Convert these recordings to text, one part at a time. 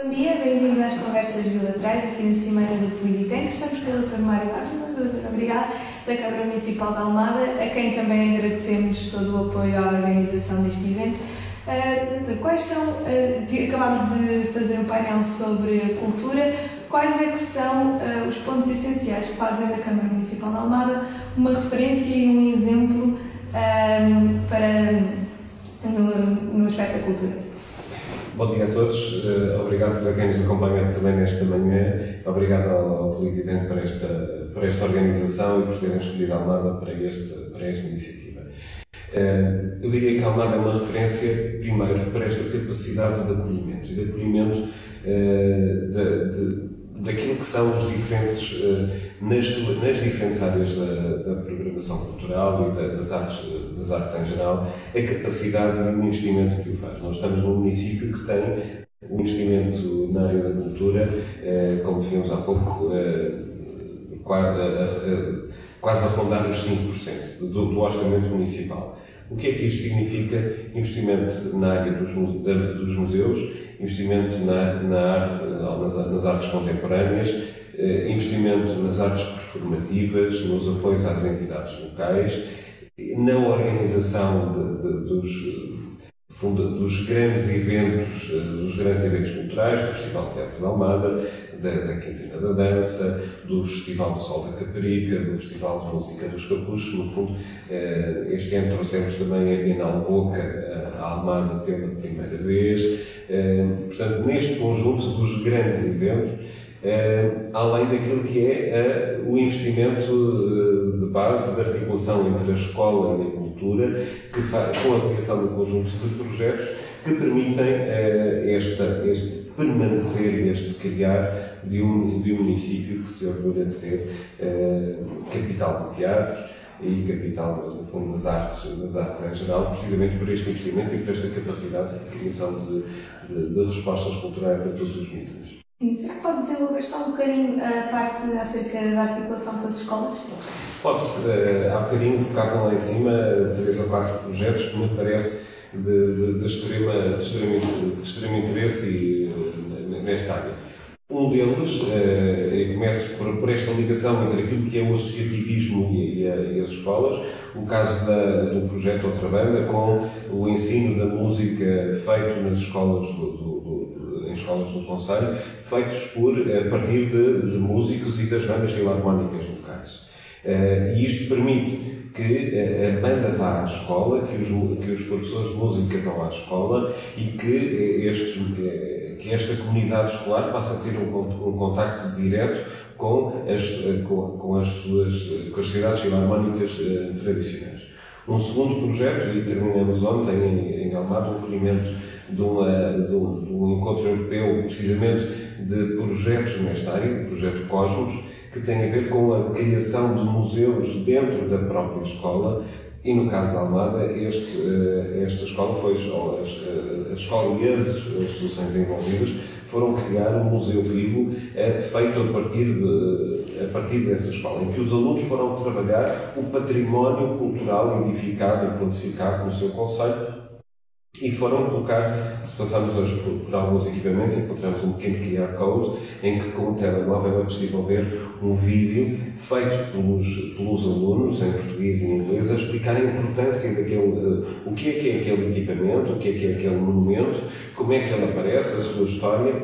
Bom dia, bem-vindos às conversas bilaterais aqui na Cimeira da Poliditec. Estamos com o Dr. Mário Ávila, Dr. Obrigada, da Câmara Municipal de Almada, a quem também agradecemos todo o apoio à organização deste evento. Uh, doutor, quais são, uh, acabámos de fazer um painel sobre a cultura, quais é que são uh, os pontos essenciais que fazem da Câmara Municipal de Almada uma referência e um exemplo para, no, no aspecto da cultura? Bom dia a todos, uh, obrigado a quem nos acompanha também nesta manhã, obrigado ao, Polititank por esta, por esta organização e por terem escolhido a Almada para, este, para esta iniciativa. Uh, eu diria que a Almada é uma referência, primeiro, para esta capacidade de acolhimento e de acolhimento uh, de, de daquilo que são os diferentes, nas, nas diferentes áreas da, da programação cultural e da, das, artes, das artes em geral, a capacidade e o investimento que o faz. Nós estamos num município que tem um investimento na área da cultura, como vimos há pouco, quase a rondar os 5% do, do orçamento municipal. O que é que isto significa? Investimento na área dos, museus, investimento na, arte, nas, artes contemporâneas, eh, investimento nas artes performativas, nos apoios às entidades locais, na organização de, de, dos, dos grandes eventos, eh, dos grandes eventos culturais, do Festival de Teatro da Almada, da, da Quinzena da Dança, do Festival do Sol da Caparica, do Festival de Música dos Capuchos. No fundo, eh, este ano trouxemos também a Bienal Boca, a Almada, pela primeira vez. Eh, portanto, neste conjunto dos grandes eventos, além daquilo que é o investimento de base, de articulação entre a escola e a cultura, que com a criação de um conjunto de projetos que permitem esta, este permanecer e este criar de um, de um município que se orgulha de ser capital do teatro e capital, no fundo, das artes, das artes em geral, precisamente por este investimento e por esta capacidade de criação de, de, de respostas culturais a todos os níveis. Será que pode desenvolver só um bocadinho a parte acerca da articulação com as escolas? Posso. Uh, há bocadinho focavam lá em cima três ou quatro projetos que me parece de, de, de, extrema, de, extrema, de extremo interesse e, uh, nesta área. Um deles, uh, começo por, por, esta ligação entre aquilo que é o associativismo e, e, e as escolas, o caso da, do projeto Outra Banda, com o ensino da música feito nas escolas do, do, escolas do Conselho, feitos por, a partir de, de músicos e das bandas filarmónicas locais. Uh, e isto permite que eh, a banda vá à escola, que os, que os professores de música vão à escola e que, eh, estes, eh, que esta comunidade escolar passe a ter um, um contacto direto com as, com, com as suas com as sociedades filarmónicas tradicionais. Um segundo projeto, e terminamos ontem em, em Almada, um acolhimento de, uma, de, um, de um encontro europeu, precisamente de projetos nesta área, o projeto Cosmos, que tem a ver com a criação de museus dentro da própria escola. E no caso da Almada, este, eh, esta escola foi, eh, a escola e as associações envolvidas foram criar um museu vivo eh, feito a partir, de, a partir dessa escola, em que os alunos foram trabalhar o património cultural identificado e classificado no seu conceito e foram colocar, se passarmos hoje por, por, alguns equipamentos, encontramos um pequeno QR Code em que com o telemóvel é possível ver um vídeo feito pelos, pelos alunos, em português e em inglês, a explicar a importância daquele, uh, o que é que é aquele equipamento, o que é que é aquele monumento, como é que ele aparece, a sua história,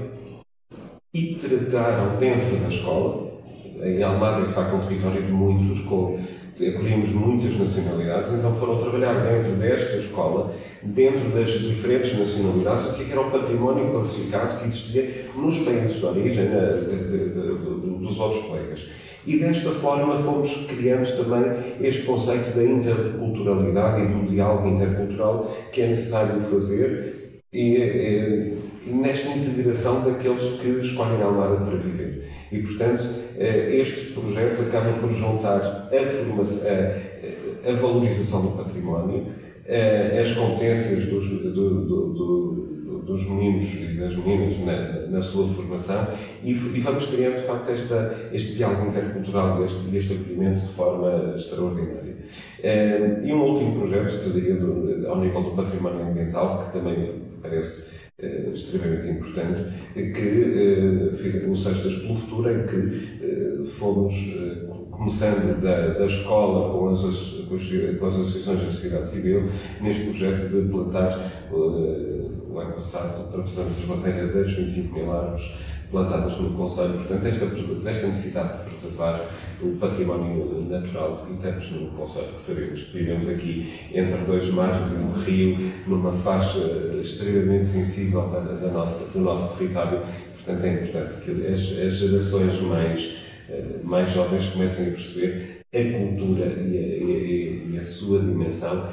e trataram dentro da escola, em Almada de facto um território de muitos, com acolhemos muitas nacionalidades, então foram trabalhar dentro desta escola, dentro das diferentes nacionalidades, o que, é era o património classificado que existia nos países de origem de, de, de, dos outros colegas. E desta forma fomos criando também este conceito da interculturalidade e do diálogo intercultural que é necessário fazer e, e, e nesta integração daqueles que escolhem Almada para viver. E, portanto, eh, este projeto acaba por juntar a, formação, a, a valorização do património, eh, as competências dos, do, do, do, dos meninos e das meninas na, na sua formação e, e, vamos criando, de facto, esta, este diálogo intercultural, este, este acolhimento de forma extraordinária. Eh, e um último projeto, que eu diria, ao nível do património ambiental, que também parece eh, extremamente importante, que uh, fiz no Sextas pelo Futuro, em que uh, fomos uh, começando da, da escola com as, com as, com as associações da sociedade civil, neste projeto de plantar, o ano passado, ultrapassamos a barreira das 25 mil árvores plantadas no Conselho. Portanto, esta, esta necessidade de preservar o património natural que temos no Conselho, que sabemos que vivemos aqui entre dois mares e um rio, numa faixa extremamente sensível da, da nossa, do nosso território. Portanto, é importante que as, as gerações mais, eh, mais jovens comecem a perceber a cultura e a, e a, e a sua dimensão,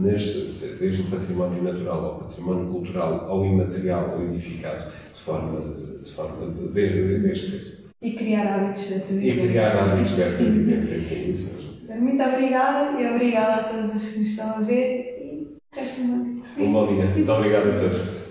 desde o património natural ao património cultural, ao imaterial, ao edificado, de forma, de forma de, de, desde sempre. E criar hábitos dessa vivência. E criar hábitos dessa vivência, sim, isso mesmo. Muito obrigada e obrigada a todos os que nos estão a ver e resta um bom dia. Um bom dia. Muito obrigado a todos.